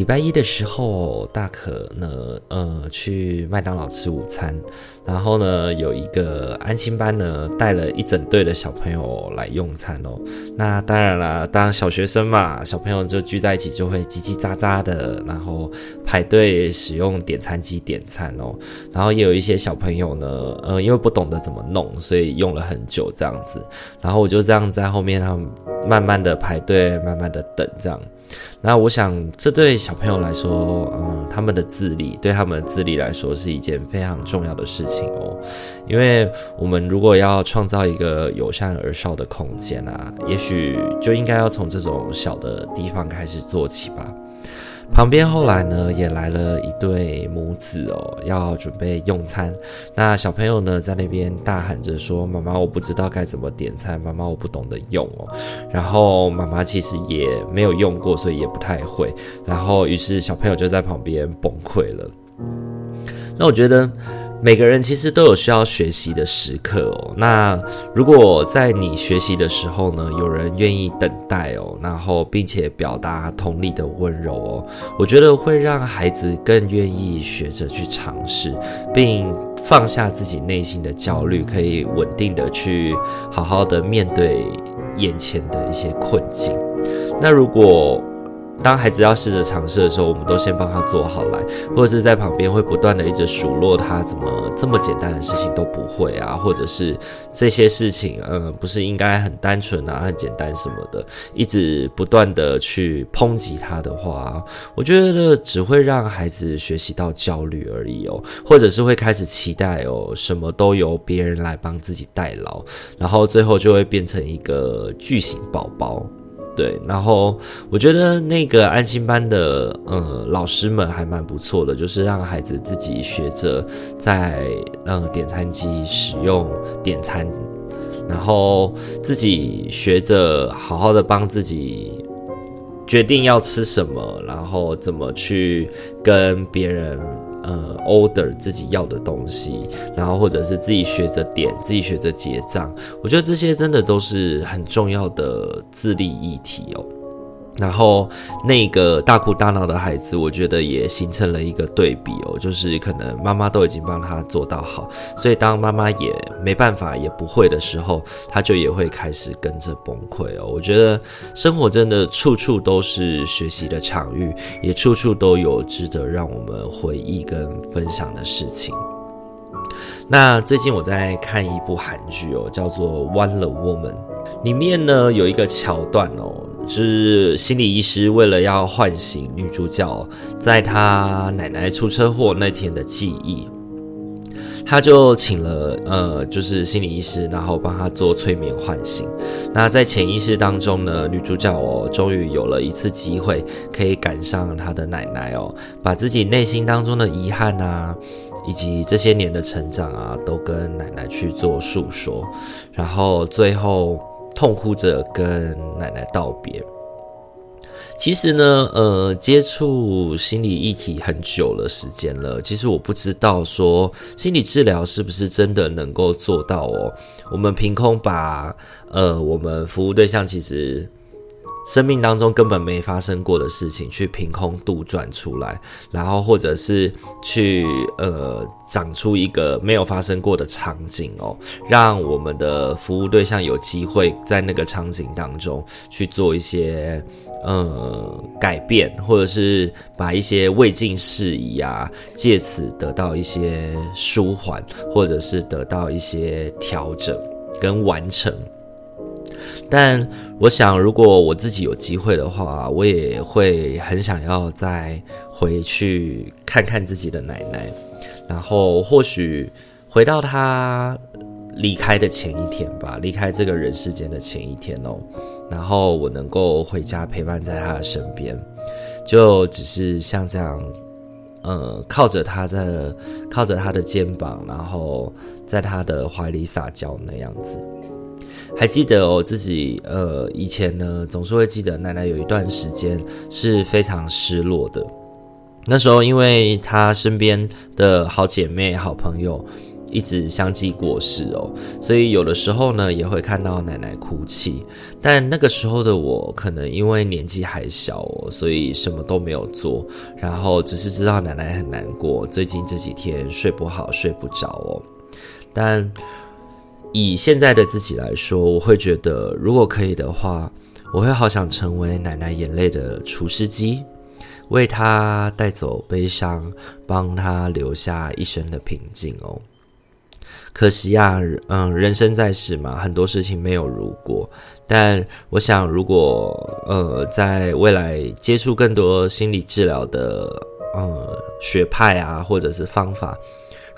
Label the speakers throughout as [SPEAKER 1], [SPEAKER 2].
[SPEAKER 1] 礼拜一的时候，大可呢，呃，去麦当劳吃午餐，然后呢，有一个安心班呢，带了一整队的小朋友来用餐哦。那当然啦，当小学生嘛，小朋友就聚在一起就会叽叽喳喳的，然后排队使用点餐机点餐哦。然后也有一些小朋友呢，呃，因为不懂得怎么弄，所以用了很久这样子。然后我就这样在后面，他们慢慢的排队，慢慢的等这样。那我想，这对小朋友来说，嗯，他们的自理，对他们的自理来说是一件非常重要的事情哦。因为我们如果要创造一个友善而少的空间啊，也许就应该要从这种小的地方开始做起吧。旁边后来呢，也来了一对母子哦，要准备用餐。那小朋友呢，在那边大喊着说：“妈妈，我不知道该怎么点餐，妈妈，我不懂得用哦。”然后妈妈其实也没有用过，所以也不太会。然后于是小朋友就在旁边崩溃了。那我觉得。每个人其实都有需要学习的时刻哦。那如果在你学习的时候呢，有人愿意等待哦，然后并且表达同理的温柔哦，我觉得会让孩子更愿意学着去尝试，并放下自己内心的焦虑，可以稳定的去好好的面对眼前的一些困境。那如果当孩子要试着尝试的时候，我们都先帮他做好来，或者是在旁边会不断的一直数落他怎么这么简单的事情都不会啊，或者是这些事情，嗯，不是应该很单纯啊、很简单什么的，一直不断的去抨击他的话，我觉得只会让孩子学习到焦虑而已哦，或者是会开始期待哦，什么都由别人来帮自己代劳，然后最后就会变成一个巨型宝宝。对，然后我觉得那个安心班的呃老师们还蛮不错的，就是让孩子自己学着在嗯点餐机使用点餐，然后自己学着好好的帮自己决定要吃什么，然后怎么去跟别人。呃，order 自己要的东西，然后或者是自己学着点，自己学着结账，我觉得这些真的都是很重要的自立议题哦。然后那个大哭大闹的孩子，我觉得也形成了一个对比哦，就是可能妈妈都已经帮他做到好，所以当妈妈也没办法也不会的时候，他就也会开始跟着崩溃哦。我觉得生活真的处处都是学习的场域，也处处都有值得让我们回忆跟分享的事情。那最近我在看一部韩剧哦，叫做《Wonder Woman》，里面呢有一个桥段哦。是心理医师为了要唤醒女主角在她奶奶出车祸那天的记忆，他就请了呃，就是心理医师，然后帮她做催眠唤醒。那在潜意识当中呢，女主角哦，终于有了一次机会可以赶上她的奶奶哦，把自己内心当中的遗憾啊，以及这些年的成长啊，都跟奶奶去做诉说，然后最后。痛哭着跟奶奶道别。其实呢，呃，接触心理议题很久了时间了。其实我不知道说心理治疗是不是真的能够做到哦。我们凭空把呃我们服务对象其实生命当中根本没发生过的事情，去凭空杜撰出来，然后或者是去呃长出一个没有发生过的场景哦，让我们的服务对象有机会在那个场景当中去做一些呃改变，或者是把一些未尽事宜啊，借此得到一些舒缓，或者是得到一些调整跟完成。但我想，如果我自己有机会的话，我也会很想要再回去看看自己的奶奶，然后或许回到她离开的前一天吧，离开这个人世间的前一天哦，然后我能够回家陪伴在她的身边，就只是像这样，呃，靠着她的靠着她的肩膀，然后在她的怀里撒娇那样子。还记得我自己，呃，以前呢，总是会记得奶奶有一段时间是非常失落的。那时候，因为她身边的好姐妹、好朋友一直相继过世哦，所以有的时候呢，也会看到奶奶哭泣。但那个时候的我，可能因为年纪还小哦，所以什么都没有做，然后只是知道奶奶很难过，最近这几天睡不好、睡不着哦。但以现在的自己来说，我会觉得，如果可以的话，我会好想成为奶奶眼泪的除湿机，为她带走悲伤，帮她留下一生的平静哦。可惜啊，嗯，人生在世嘛，很多事情没有如果。但我想，如果呃，在未来接触更多心理治疗的呃学派啊，或者是方法。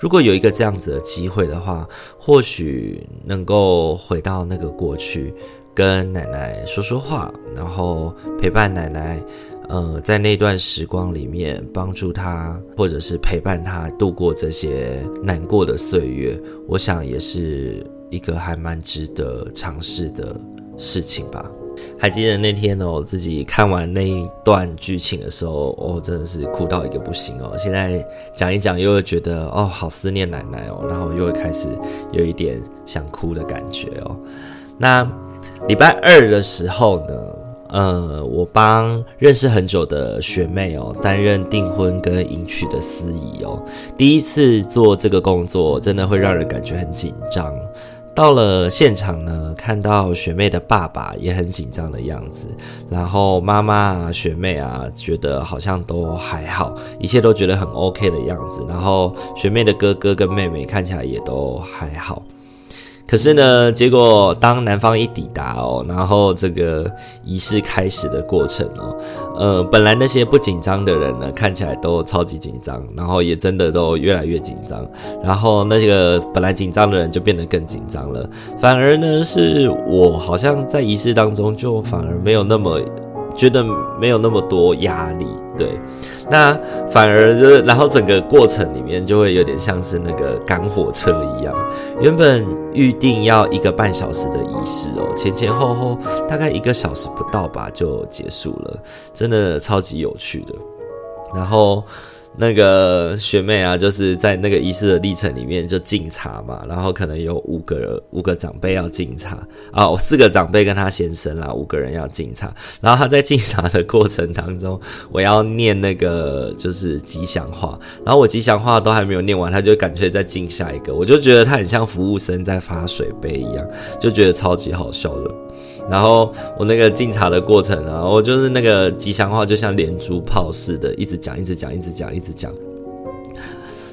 [SPEAKER 1] 如果有一个这样子的机会的话，或许能够回到那个过去，跟奶奶说说话，然后陪伴奶奶，呃，在那段时光里面帮助她，或者是陪伴她度过这些难过的岁月，我想也是一个还蛮值得尝试的事情吧。还记得那天呢哦，自己看完那一段剧情的时候，哦，真的是哭到一个不行哦。现在讲一讲，又会觉得哦，好思念奶奶哦，然后又会开始有一点想哭的感觉哦。那礼拜二的时候呢，呃，我帮认识很久的学妹哦，担任订婚跟迎娶的司仪哦。第一次做这个工作，真的会让人感觉很紧张。到了现场呢，看到学妹的爸爸也很紧张的样子，然后妈妈啊、学妹啊，觉得好像都还好，一切都觉得很 OK 的样子，然后学妹的哥哥跟妹妹看起来也都还好。可是呢，结果当男方一抵达哦，然后这个仪式开始的过程哦，呃，本来那些不紧张的人呢，看起来都超级紧张，然后也真的都越来越紧张，然后那个本来紧张的人就变得更紧张了，反而呢，是我好像在仪式当中就反而没有那么觉得没有那么多压力，对。那反而就是，然后整个过程里面就会有点像是那个赶火车一样。原本预定要一个半小时的仪式哦，前前后后大概一个小时不到吧就结束了，真的超级有趣的。然后。那个学妹啊，就是在那个仪式的历程里面就敬茶嘛，然后可能有五个五个长辈要敬茶啊，我四个长辈跟他先生啦，五个人要敬茶。然后他在敬茶的过程当中，我要念那个就是吉祥话，然后我吉祥话都还没有念完，他就感觉再敬下一个，我就觉得他很像服务生在发水杯一样，就觉得超级好笑的。然后我那个敬茶的过程啊，我就是那个吉祥话，就像连珠炮似的，一直讲，一直讲，一直讲，一直讲。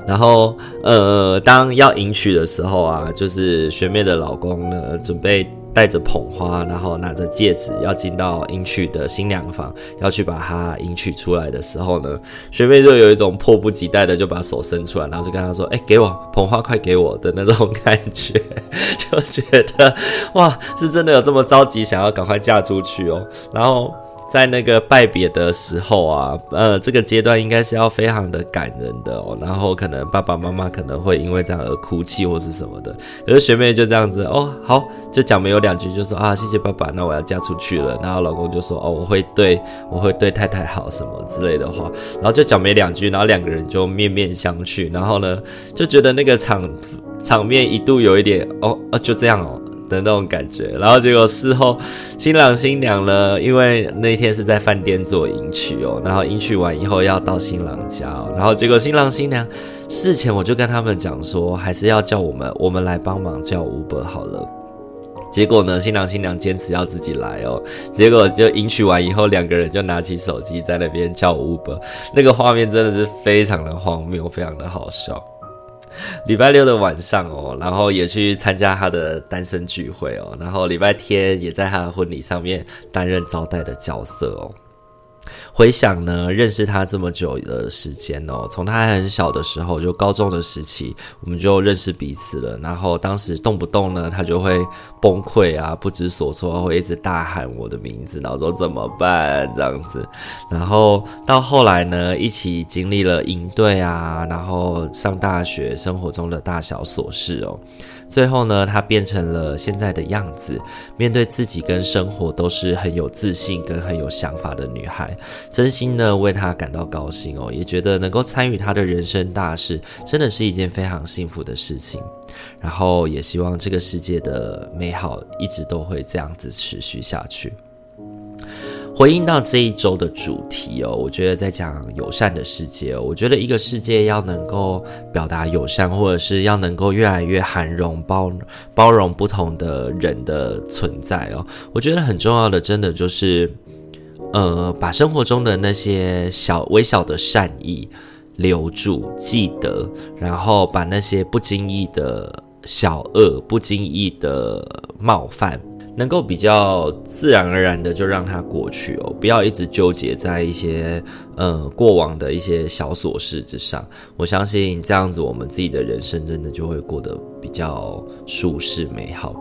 [SPEAKER 1] 然后呃，当要迎娶的时候啊，就是学妹的老公呢，准备。带着捧花，然后拿着戒指，要进到迎娶的新娘房，要去把她迎娶出来的时候呢，学妹就有一种迫不及待的就把手伸出来，然后就跟她说：“哎，给我捧花，快给我的那种感觉，就觉得哇，是真的有这么着急想要赶快嫁出去哦。”然后。在那个拜别的时候啊，呃，这个阶段应该是要非常的感人的哦。然后可能爸爸妈妈可能会因为这样而哭泣或是什么的。可是学妹就这样子哦，好，就讲没有两句就说啊，谢谢爸爸，那我要嫁出去了。然后老公就说哦，我会对我会对太太好什么之类的话。然后就讲没两句，然后两个人就面面相觑。然后呢，就觉得那个场场面一度有一点哦，啊，就这样哦。的那种感觉。然后结果事后新郎新娘呢，因为那天是在饭店做迎娶哦，然后迎娶完以后要到新郎家，然后结果新郎新娘事前我就跟他们讲说，还是要叫我们我们来帮忙叫 Uber 好了。结果呢，新郎新娘坚持要自己来哦。结果就迎娶完以后，两个人就拿起手机在那边叫 Uber，那个画面真的是非常的荒谬，非常的好笑。礼拜六的晚上哦，然后也去参加他的单身聚会哦，然后礼拜天也在他的婚礼上面担任招待的角色哦。回想呢，认识他这么久的时间哦，从他还很小的时候，就高中的时期，我们就认识彼此了。然后当时动不动呢，他就会崩溃啊，不知所措，会一直大喊我的名字，然后说怎么办这样子。然后到后来呢，一起经历了营队啊，然后上大学，生活中的大小琐事哦。最后呢，他变成了现在的样子，面对自己跟生活都是很有自信跟很有想法的女孩，真心的为他感到高兴哦，也觉得能够参与他的人生大事，真的是一件非常幸福的事情。然后也希望这个世界的美好一直都会这样子持续下去。回应到这一周的主题哦，我觉得在讲友善的世界，我觉得一个世界要能够表达友善，或者是要能够越来越涵容包包容不同的人的存在哦，我觉得很重要的，真的就是呃，把生活中的那些小微小的善意留住、记得，然后把那些不经意的小恶、不经意的冒犯。能够比较自然而然的就让它过去哦，不要一直纠结在一些呃过往的一些小琐事之上。我相信这样子，我们自己的人生真的就会过得比较舒适美好。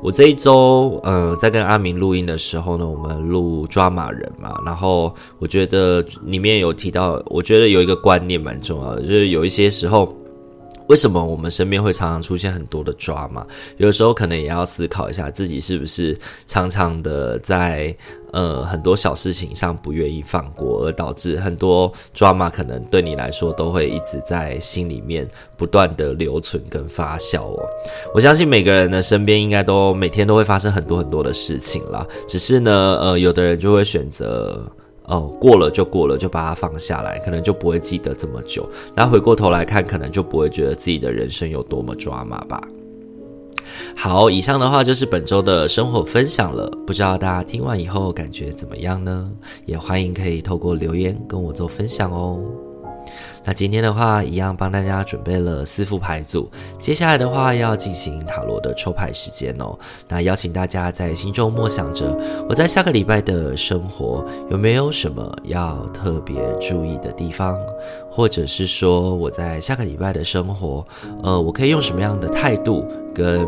[SPEAKER 1] 我这一周呃在跟阿明录音的时候呢，我们录抓马人嘛，然后我觉得里面有提到，我觉得有一个观念蛮重要的，就是有一些时候。为什么我们身边会常常出现很多的抓嘛？有的时候可能也要思考一下自己是不是常常的在呃很多小事情上不愿意放过，而导致很多抓嘛可能对你来说都会一直在心里面不断的留存跟发酵哦。我相信每个人的身边应该都每天都会发生很多很多的事情啦，只是呢，呃，有的人就会选择。哦，过了就过了，就把它放下来，可能就不会记得这么久。那回过头来看，可能就不会觉得自己的人生有多么抓马吧。好，以上的话就是本周的生活分享了，不知道大家听完以后感觉怎么样呢？也欢迎可以透过留言跟我做分享哦。那今天的话，一样帮大家准备了四副牌组。接下来的话，要进行塔罗的抽牌时间哦。那邀请大家在心中默想着，我在下个礼拜的生活有没有什么要特别注意的地方，或者是说我在下个礼拜的生活，呃，我可以用什么样的态度跟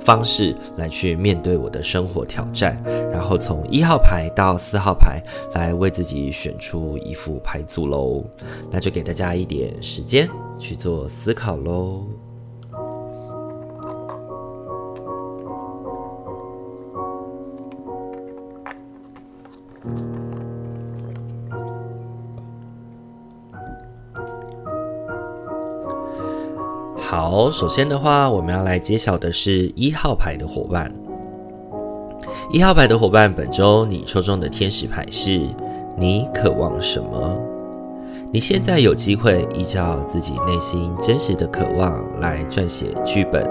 [SPEAKER 1] 方式来去面对我的生活挑战，然后从一号牌到四号牌来为自己选出一副牌组喽。那就给大家一点时间去做思考喽。好，首先的话，我们要来揭晓的是一号牌的伙伴。一号牌的伙伴，本周你抽中的天使牌是你渴望什么？你现在有机会依照自己内心真实的渴望来撰写剧本。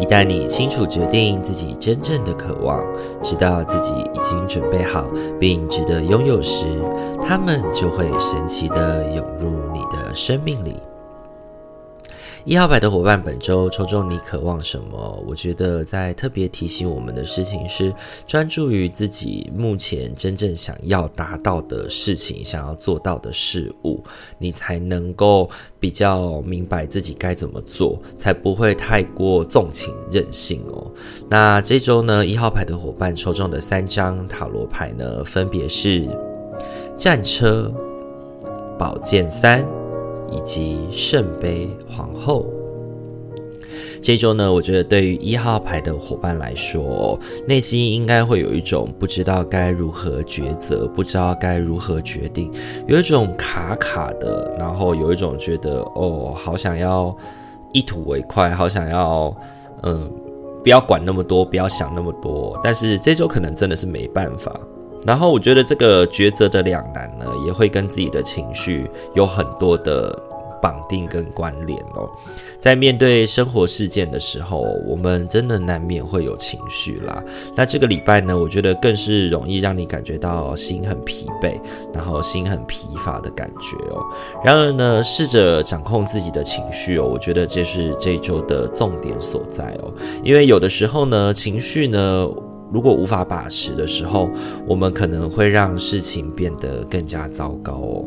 [SPEAKER 1] 一旦你清楚决定自己真正的渴望，知道自己已经准备好并值得拥有时，他们就会神奇的涌入你的生命里。一号牌的伙伴，本周抽中你渴望什么？我觉得在特别提醒我们的事情是，专注于自己目前真正想要达到的事情，想要做到的事物，你才能够比较明白自己该怎么做，才不会太过纵情任性哦。那这周呢，一号牌的伙伴抽中的三张塔罗牌呢，分别是战车、宝剑三。以及圣杯皇后，这周呢，我觉得对于一号牌的伙伴来说，内心应该会有一种不知道该如何抉择，不知道该如何决定，有一种卡卡的，然后有一种觉得哦，好想要一吐为快，好想要嗯。不要管那么多，不要想那么多。但是这周可能真的是没办法。然后我觉得这个抉择的两难呢，也会跟自己的情绪有很多的绑定跟关联哦。在面对生活事件的时候，我们真的难免会有情绪啦。那这个礼拜呢，我觉得更是容易让你感觉到心很疲惫，然后心很疲乏的感觉哦。然而呢，试着掌控自己的情绪哦，我觉得这是这周的重点所在哦。因为有的时候呢，情绪呢，如果无法把持的时候，我们可能会让事情变得更加糟糕哦。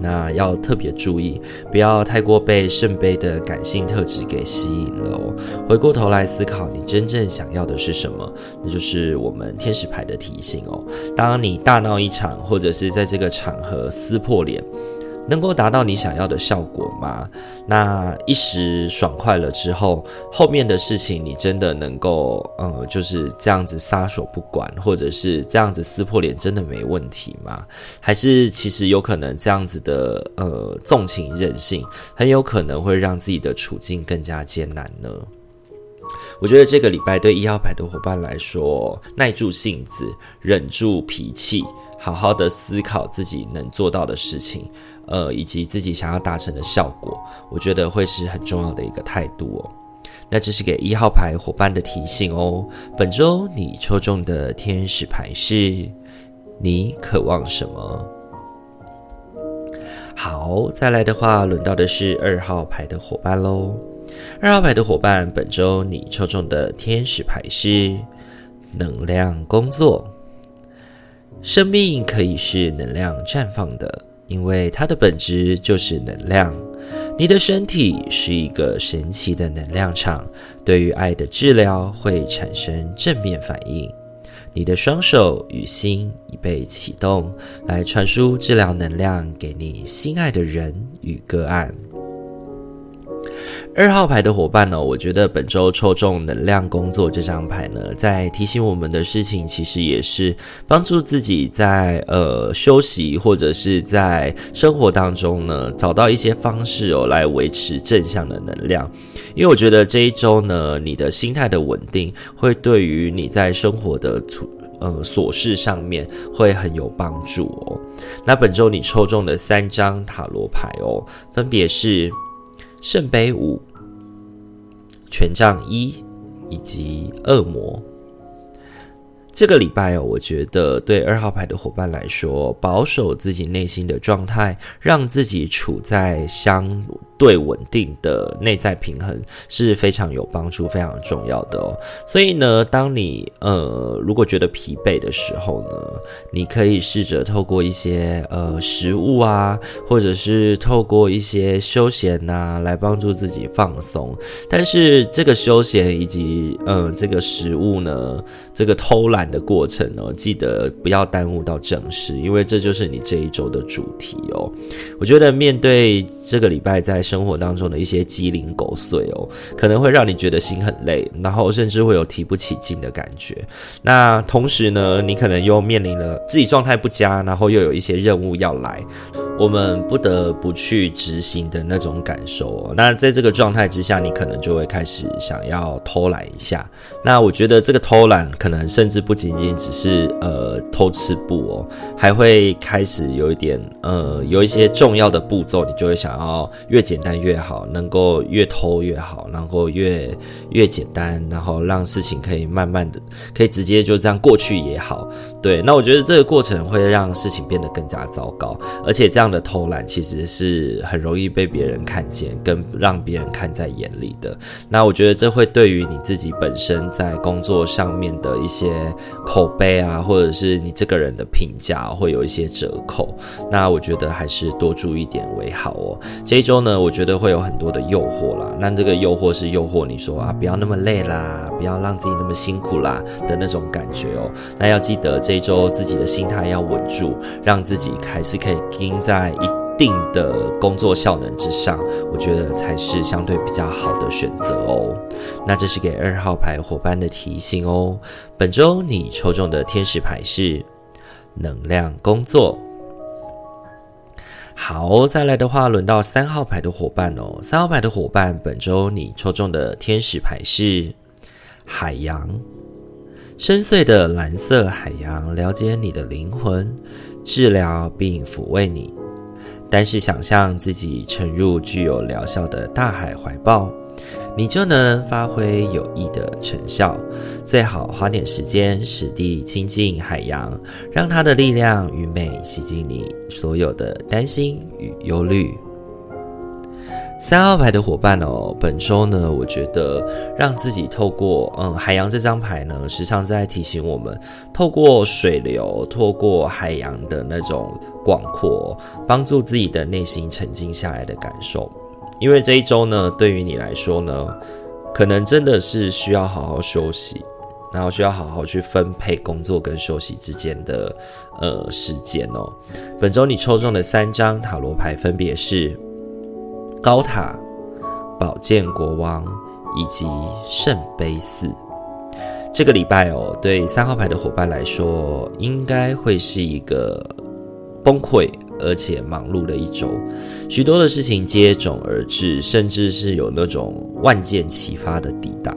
[SPEAKER 1] 那要特别注意，不要太过被圣杯的感性特质给吸引了哦。回过头来思考，你真正想要的是什么？那就是我们天使牌的提醒哦。当你大闹一场，或者是在这个场合撕破脸。能够达到你想要的效果吗？那一时爽快了之后，后面的事情你真的能够，呃，就是这样子撒手不管，或者是这样子撕破脸，真的没问题吗？还是其实有可能这样子的，呃，纵情任性，很有可能会让自己的处境更加艰难呢？我觉得这个礼拜对一号牌的伙伴来说，耐住性子，忍住脾气，好好的思考自己能做到的事情。呃，以及自己想要达成的效果，我觉得会是很重要的一个态度哦。那这是给一号牌伙伴的提醒哦。本周你抽中的天使牌是，你渴望什么？好，再来的话，轮到的是二号牌的伙伴喽。二号牌的伙伴，本周你抽中的天使牌是能量工作。生命可以是能量绽放的。因为它的本质就是能量，你的身体是一个神奇的能量场，对于爱的治疗会产生正面反应。你的双手与心已被启动，来传输治疗能量给你心爱的人与个案。二号牌的伙伴呢，我觉得本周抽中能量工作这张牌呢，在提醒我们的事情，其实也是帮助自己在呃休息或者是在生活当中呢，找到一些方式哦，来维持正向的能量。因为我觉得这一周呢，你的心态的稳定，会对于你在生活的处呃琐事上面会很有帮助哦。那本周你抽中的三张塔罗牌哦，分别是。圣杯五、权杖一以及恶魔。这个礼拜哦，我觉得对二号牌的伙伴来说，保守自己内心的状态，让自己处在相对稳定的内在平衡是非常有帮助、非常重要的哦。所以呢，当你呃如果觉得疲惫的时候呢，你可以试着透过一些呃食物啊，或者是透过一些休闲呐，来帮助自己放松。但是这个休闲以及呃这个食物呢，这个偷懒。的过程哦，记得不要耽误到正事，因为这就是你这一周的主题哦。我觉得面对这个礼拜在生活当中的一些鸡零狗碎哦，可能会让你觉得心很累，然后甚至会有提不起劲的感觉。那同时呢，你可能又面临了自己状态不佳，然后又有一些任务要来。我们不得不去执行的那种感受哦。那在这个状态之下，你可能就会开始想要偷懒一下。那我觉得这个偷懒可能甚至不仅仅只是呃偷吃步哦，还会开始有一点呃有一些重要的步骤，你就会想要越简单越好，能够越偷越好，然后越越简单，然后让事情可以慢慢的可以直接就这样过去也好。对，那我觉得这个过程会让事情变得更加糟糕，而且这样。的偷懒其实是很容易被别人看见，跟让别人看在眼里的。那我觉得这会对于你自己本身在工作上面的一些口碑啊，或者是你这个人的评价会有一些折扣。那我觉得还是多注意点为好哦。这一周呢，我觉得会有很多的诱惑啦。那这个诱惑是诱惑你说啊，不要那么累啦，不要让自己那么辛苦啦的那种感觉哦。那要记得这一周自己的心态要稳住，让自己还是可以盯。在一定的工作效能之上，我觉得才是相对比较好的选择哦。那这是给二号牌伙伴的提醒哦。本周你抽中的天使牌是能量工作。好，再来的话，轮到三号牌的伙伴哦。三号牌的伙伴，本周你抽中的天使牌是海洋，深邃的蓝色海洋，了解你的灵魂，治疗并抚慰你。但是，想象自己沉入具有疗效的大海怀抱，你就能发挥有益的成效。最好花点时间实地亲近海洋，让它的力量与美洗净你所有的担心与忧虑。三号牌的伙伴哦，本周呢，我觉得让自己透过嗯海洋这张牌呢，时常是在提醒我们，透过水流，透过海洋的那种广阔，帮助自己的内心沉静下来的感受。因为这一周呢，对于你来说呢，可能真的是需要好好休息，然后需要好好去分配工作跟休息之间的呃时间哦。本周你抽中的三张塔罗牌分别是。高塔、宝剑国王以及圣杯四，这个礼拜哦，对三号牌的伙伴来说，应该会是一个崩溃。而且忙碌的一周，许多的事情接踵而至，甚至是有那种万箭齐发的抵达，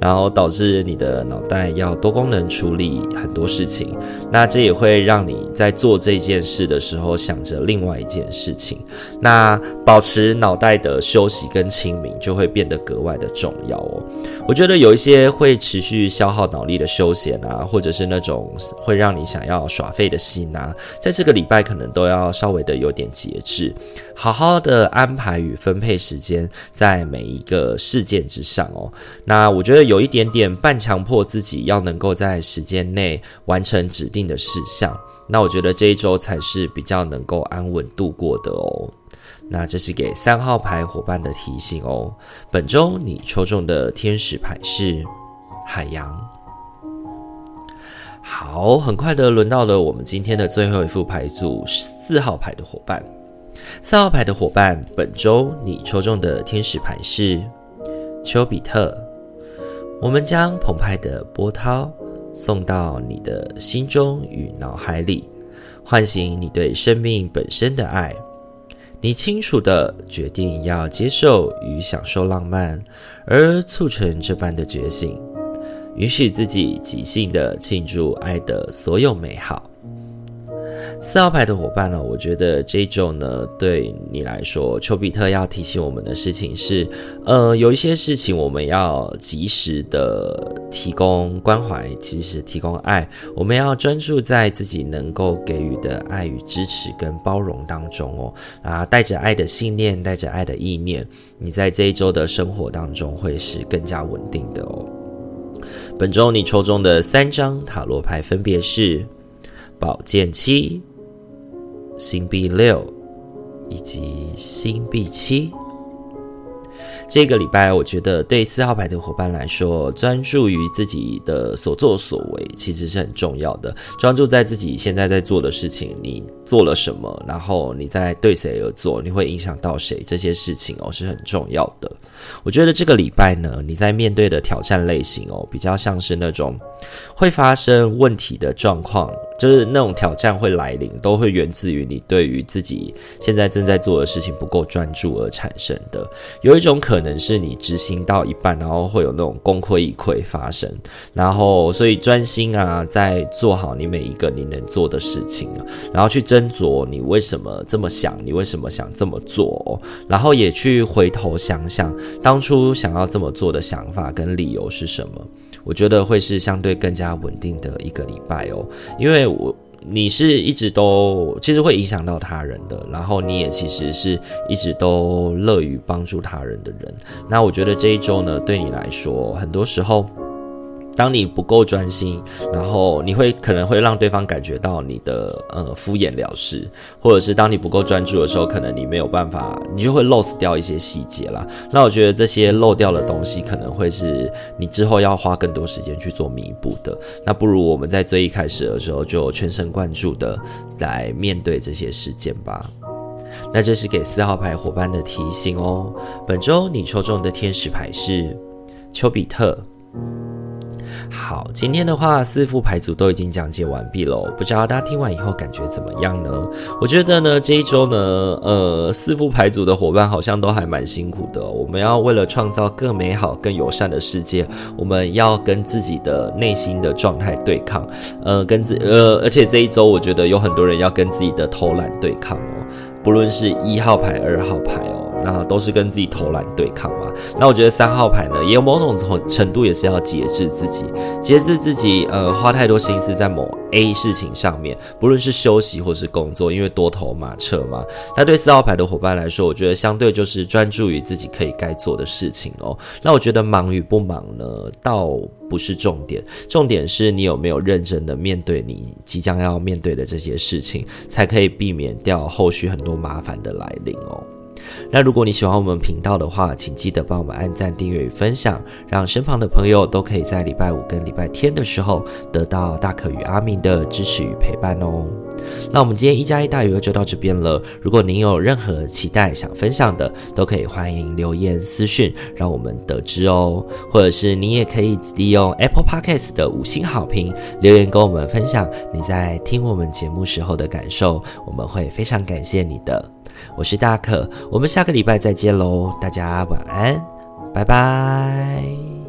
[SPEAKER 1] 然后导致你的脑袋要多功能处理很多事情。那这也会让你在做这件事的时候想着另外一件事情。那保持脑袋的休息跟清明就会变得格外的重要哦。我觉得有一些会持续消耗脑力的休闲啊，或者是那种会让你想要耍废的心啊，在这个礼拜可能都要。稍微的有点节制，好好的安排与分配时间在每一个事件之上哦。那我觉得有一点点半强迫自己要能够在时间内完成指定的事项，那我觉得这一周才是比较能够安稳度过的哦。那这是给三号牌伙伴的提醒哦。本周你抽中的天使牌是海洋。好，很快的轮到了我们今天的最后一副牌组，四号牌的伙伴。四号牌的伙伴，本周你抽中的天使牌是丘比特。我们将澎湃的波涛送到你的心中与脑海里，唤醒你对生命本身的爱。你清楚的决定要接受与享受浪漫，而促成这般的觉醒。允许自己即兴的庆祝爱的所有美好。四号牌的伙伴呢，我觉得这一周呢，对你来说，丘比特要提醒我们的事情是，呃，有一些事情我们要及时的提供关怀，及时提供爱。我们要专注在自己能够给予的爱与支持跟包容当中哦。啊，带着爱的信念，带着爱的意念，你在这一周的生活当中会是更加稳定的哦。本周你抽中的三张塔罗牌分别是宝剑七、星币六以及星币七。这个礼拜，我觉得对四号牌的伙伴来说，专注于自己的所作所为，其实是很重要的。专注在自己现在在做的事情，你做了什么，然后你在对谁而做，你会影响到谁，这些事情哦是很重要的。我觉得这个礼拜呢，你在面对的挑战类型哦，比较像是那种会发生问题的状况。就是那种挑战会来临，都会源自于你对于自己现在正在做的事情不够专注而产生的。有一种可能是你执行到一半，然后会有那种功亏一篑发生，然后所以专心啊，在做好你每一个你能做的事情，然后去斟酌你为什么这么想，你为什么想这么做，然后也去回头想想当初想要这么做的想法跟理由是什么。我觉得会是相对更加稳定的一个礼拜哦，因为我你是一直都其实会影响到他人的，然后你也其实是一直都乐于帮助他人的人。那我觉得这一周呢，对你来说，很多时候。当你不够专心，然后你会可能会让对方感觉到你的呃敷衍了事，或者是当你不够专注的时候，可能你没有办法，你就会 lose 掉一些细节啦。那我觉得这些漏掉的东西，可能会是你之后要花更多时间去做弥补的。那不如我们在最一开始的时候就全神贯注的来面对这些事件吧。那这是给四号牌伙伴的提醒哦。本周你抽中的天使牌是丘比特。好，今天的话四副牌组都已经讲解完毕喽，不知道大家听完以后感觉怎么样呢？我觉得呢这一周呢，呃，四副牌组的伙伴好像都还蛮辛苦的。我们要为了创造更美好、更友善的世界，我们要跟自己的内心的状态对抗，呃，跟自呃，而且这一周我觉得有很多人要跟自己的偷懒对抗哦，不论是一号牌、二号牌哦。那都是跟自己偷懒对抗嘛。那我觉得三号牌呢，也有某种程度也是要节制自己，节制自己，呃，花太多心思在某 A 事情上面，不论是休息或是工作，因为多头马车嘛。那对四号牌的伙伴来说，我觉得相对就是专注于自己可以该做的事情哦。那我觉得忙与不忙呢，倒不是重点，重点是你有没有认真的面对你即将要面对的这些事情，才可以避免掉后续很多麻烦的来临哦。那如果你喜欢我们频道的话，请记得帮我们按赞、订阅与分享，让身旁的朋友都可以在礼拜五跟礼拜天的时候得到大可与阿明的支持与陪伴哦。那我们今天一加一大于二就到这边了。如果您有任何期待想分享的，都可以欢迎留言私讯，让我们得知哦。或者是你也可以利用 Apple Podcast 的五星好评留言跟我们分享你在听我们节目时候的感受，我们会非常感谢你的。我是大可，我们下个礼拜再见喽，大家晚安，拜拜。